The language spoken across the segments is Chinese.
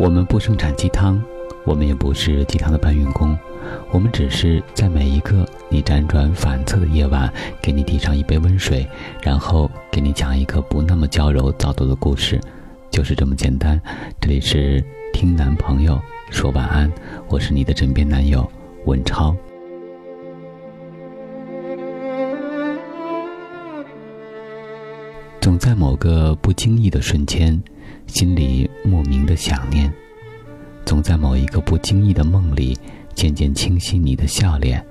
我们不生产鸡汤，我们也不是鸡汤的搬运工，我们只是在每一个你辗转反侧的夜晚，给你递上一杯温水，然后给你讲一个不那么娇柔造作的故事，就是这么简单。这里是听男朋友说晚安，我是你的枕边男友文超。总在某个不经意的瞬间。心里莫名的想念，总在某一个不经意的梦里，渐渐清晰你的笑脸。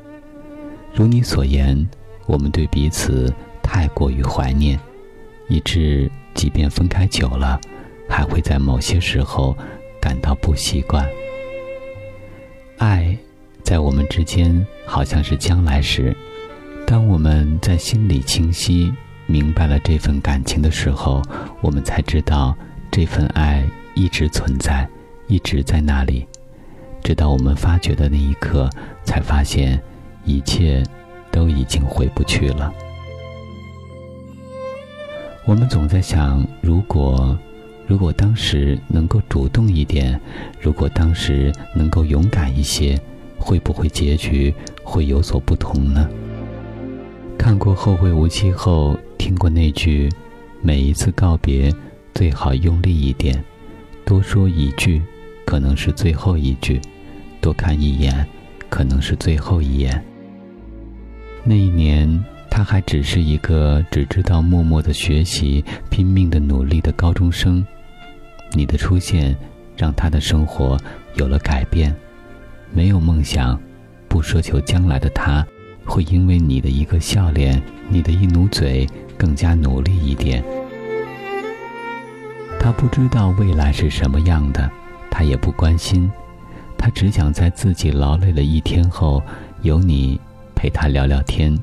如你所言，我们对彼此太过于怀念，以致即便分开久了，还会在某些时候感到不习惯。爱，在我们之间好像是将来时，当我们在心里清晰明白了这份感情的时候，我们才知道。这份爱一直存在，一直在那里，直到我们发觉的那一刻，才发现一切都已经回不去了。我们总在想，如果，如果当时能够主动一点，如果当时能够勇敢一些，会不会结局会有所不同呢？看过《后会无期》后，听过那句：“每一次告别。”最好用力一点，多说一句，可能是最后一句；多看一眼，可能是最后一眼。那一年，他还只是一个只知道默默的学习、拼命的努力的高中生。你的出现，让他的生活有了改变。没有梦想，不奢求将来的他，会因为你的一个笑脸，你的一努嘴，更加努力一点。他不知道未来是什么样的，他也不关心，他只想在自己劳累了一天后，有你陪他聊聊天，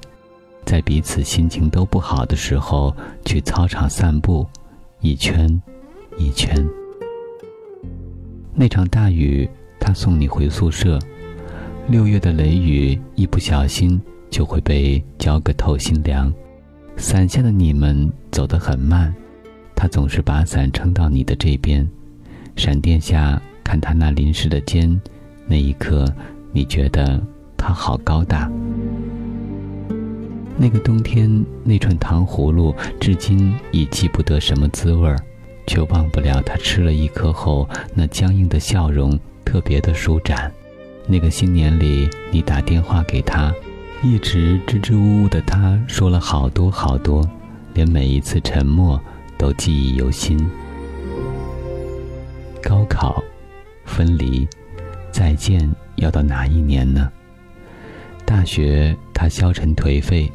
在彼此心情都不好的时候，去操场散步，一圈，一圈。那场大雨，他送你回宿舍，六月的雷雨，一不小心就会被浇个透心凉，伞下的你们走得很慢。他总是把伞撑到你的这边，闪电下看他那淋湿的肩，那一刻，你觉得他好高大。那个冬天，那串糖葫芦至今已记不得什么滋味儿，却忘不了他吃了一颗后那僵硬的笑容，特别的舒展。那个新年里，你打电话给他，一直支支吾吾的他说了好多好多，连每一次沉默。都记忆犹新。高考，分离，再见，要到哪一年呢？大学，他消沉颓废，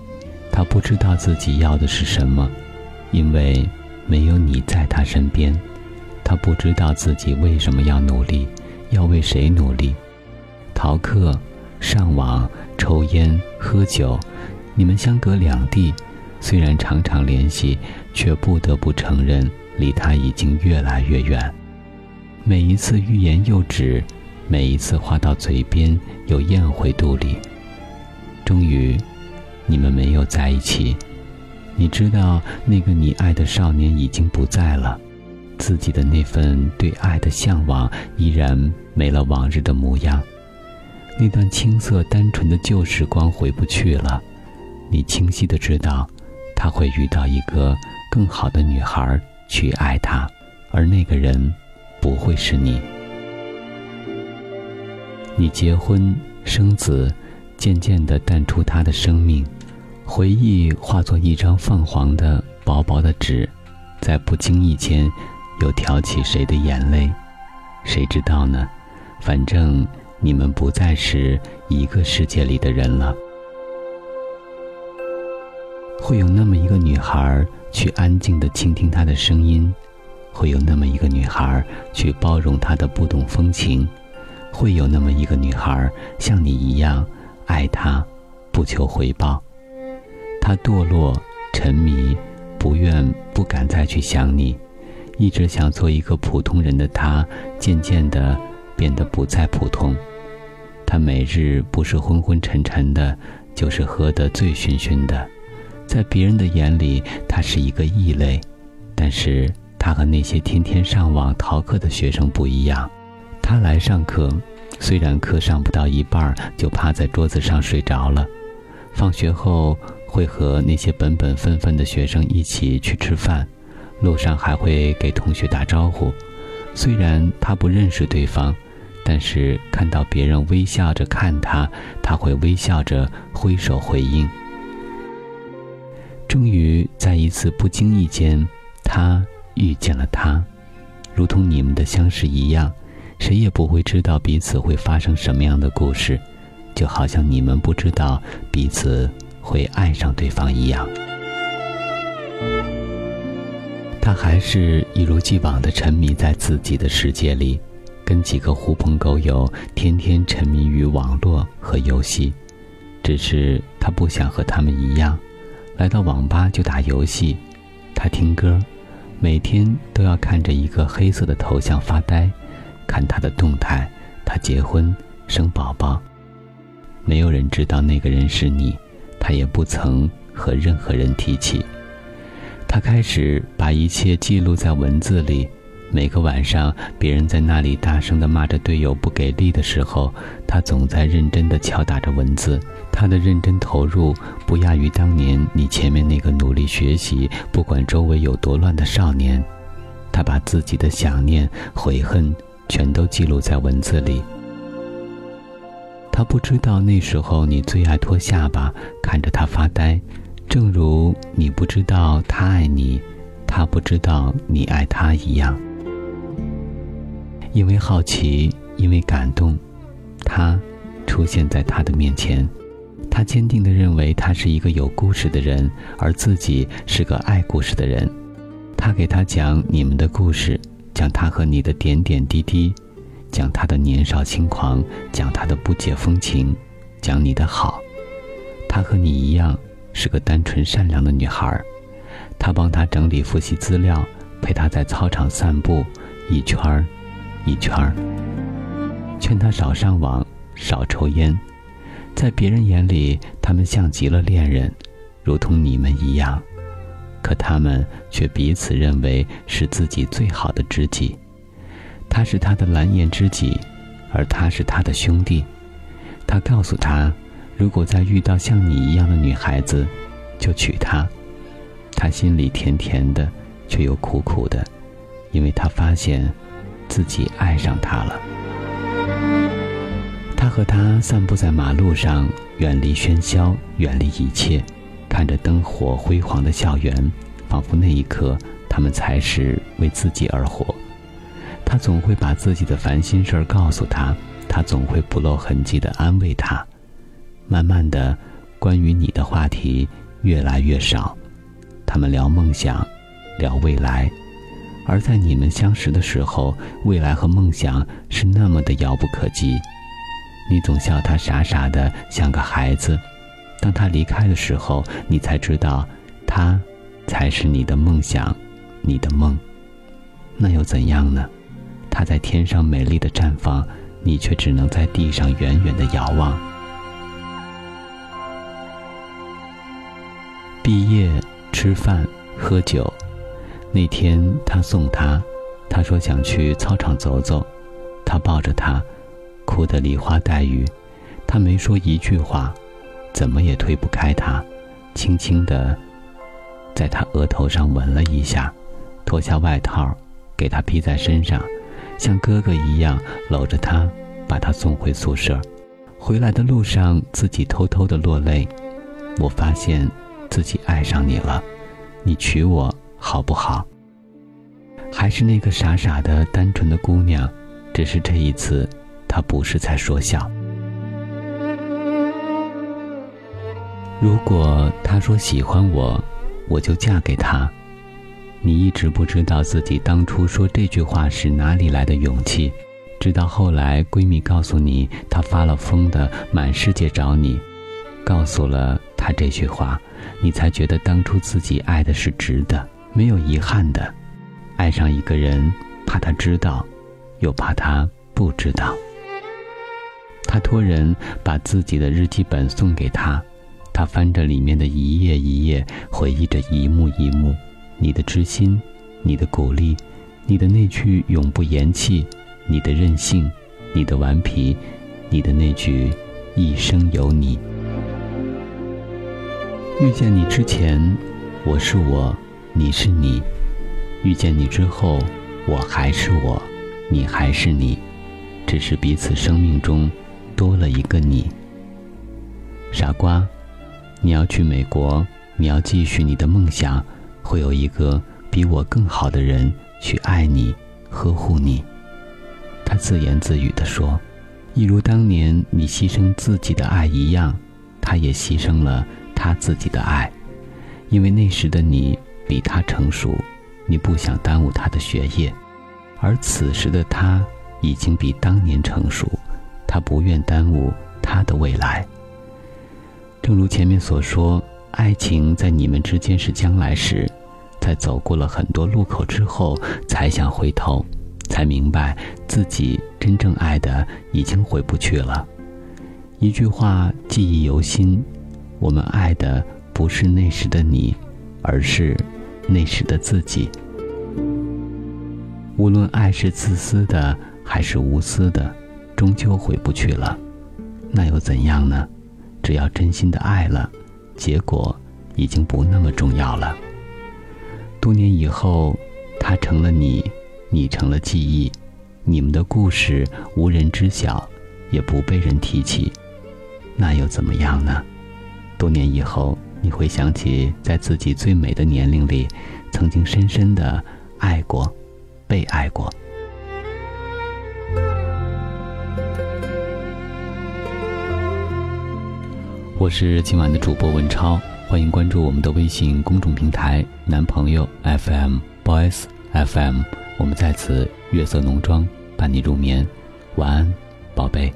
他不知道自己要的是什么，因为没有你在他身边。他不知道自己为什么要努力，要为谁努力。逃课，上网，抽烟，喝酒，你们相隔两地。虽然常常联系，却不得不承认，离他已经越来越远。每一次欲言又止，每一次话到嘴边又咽回肚里。终于，你们没有在一起。你知道，那个你爱的少年已经不在了，自己的那份对爱的向往依然没了往日的模样。那段青涩单纯的旧时光回不去了。你清晰的知道。他会遇到一个更好的女孩去爱他，而那个人不会是你。你结婚生子，渐渐地淡出他的生命，回忆化作一张泛黄的薄薄的纸，在不经意间又挑起谁的眼泪，谁知道呢？反正你们不再是一个世界里的人了。会有那么一个女孩去安静的倾听他的声音，会有那么一个女孩去包容他的不懂风情，会有那么一个女孩像你一样爱他，不求回报。他堕落、沉迷，不愿、不敢再去想你，一直想做一个普通人的他，渐渐的变得不再普通。他每日不是昏昏沉沉的，就是喝得醉醺醺的。在别人的眼里，他是一个异类，但是他和那些天天上网逃课的学生不一样。他来上课，虽然课上不到一半就趴在桌子上睡着了。放学后会和那些本本分分的学生一起去吃饭，路上还会给同学打招呼。虽然他不认识对方，但是看到别人微笑着看他，他会微笑着挥手回应。终于在一次不经意间，他遇见了他，如同你们的相识一样，谁也不会知道彼此会发生什么样的故事，就好像你们不知道彼此会爱上对方一样。他还是一如既往的沉迷在自己的世界里，跟几个狐朋狗友天天沉迷于网络和游戏，只是他不想和他们一样。来到网吧就打游戏，他听歌，每天都要看着一个黑色的头像发呆，看他的动态。他结婚生宝宝，没有人知道那个人是你，他也不曾和任何人提起。他开始把一切记录在文字里。每个晚上，别人在那里大声地骂着队友不给力的时候，他总在认真地敲打着文字。他的认真投入，不亚于当年你前面那个努力学习、不管周围有多乱的少年。他把自己的想念、悔恨全都记录在文字里。他不知道那时候你最爱脱下巴看着他发呆，正如你不知道他爱你，他不知道你爱他一样。因为好奇，因为感动，他出现在他的面前。他坚定地认为他是一个有故事的人，而自己是个爱故事的人。他给他讲你们的故事，讲他和你的点点滴滴，讲他的年少轻狂，讲他的不解风情，讲你的好。他和你一样是个单纯善良的女孩。他帮他整理复习资料，陪他在操场散步一圈儿。一圈儿，劝他少上网，少抽烟。在别人眼里，他们像极了恋人，如同你们一样。可他们却彼此认为是自己最好的知己。他是他的蓝颜知己，而他是他的兄弟。他告诉他，如果再遇到像你一样的女孩子，就娶她。他心里甜甜的，却又苦苦的，因为他发现。自己爱上他了。他和他散步在马路上，远离喧嚣，远离一切，看着灯火辉煌的校园，仿佛那一刻他们才是为自己而活。他总会把自己的烦心事儿告诉他，他总会不露痕迹的安慰他。慢慢的，关于你的话题越来越少，他们聊梦想，聊未来。而在你们相识的时候，未来和梦想是那么的遥不可及。你总笑他傻傻的，像个孩子。当他离开的时候，你才知道，他才是你的梦想，你的梦。那又怎样呢？他在天上美丽的绽放，你却只能在地上远远的遥望。毕业、吃饭、喝酒。那天他送她，他说想去操场走走，他抱着她，哭得梨花带雨，他没说一句话，怎么也推不开她，轻轻地在她额头上吻了一下，脱下外套给她披在身上，像哥哥一样搂着她，把她送回宿舍。回来的路上，自己偷偷的落泪，我发现自己爱上你了，你娶我。好不好？还是那个傻傻的、单纯的姑娘，只是这一次，他不是在说笑。如果他说喜欢我，我就嫁给他。你一直不知道自己当初说这句话是哪里来的勇气，直到后来闺蜜告诉你，她发了疯的满世界找你，告诉了她这句话，你才觉得当初自己爱的是值得。没有遗憾的，爱上一个人，怕他知道，又怕他不知道。他托人把自己的日记本送给他，他翻着里面的一页一页，回忆着一幕一幕。你的知心，你的鼓励，你的那句永不言弃，你的任性，你的顽皮，你的那句“一生有你”。遇见你之前，我是我，你是你；遇见你之后，我还是我，你还是你，只是彼此生命中多了一个你。傻瓜，你要去美国，你要继续你的梦想，会有一个比我更好的人去爱你、呵护你。他自言自语地说：“一如当年你牺牲自己的爱一样，他也牺牲了。”他自己的爱，因为那时的你比他成熟，你不想耽误他的学业，而此时的他已经比当年成熟，他不愿耽误他的未来。正如前面所说，爱情在你们之间是将来时，在走过了很多路口之后，才想回头，才明白自己真正爱的已经回不去了。一句话，记忆犹新。我们爱的不是那时的你，而是那时的自己。无论爱是自私的还是无私的，终究回不去了。那又怎样呢？只要真心的爱了，结果已经不那么重要了。多年以后，他成了你，你成了记忆，你们的故事无人知晓，也不被人提起，那又怎么样呢？多年以后，你会想起在自己最美的年龄里，曾经深深的爱过，被爱过。我是今晚的主播文超，欢迎关注我们的微信公众平台“男朋友 FM Boys FM”，我们在此月色浓妆伴你入眠，晚安。宝贝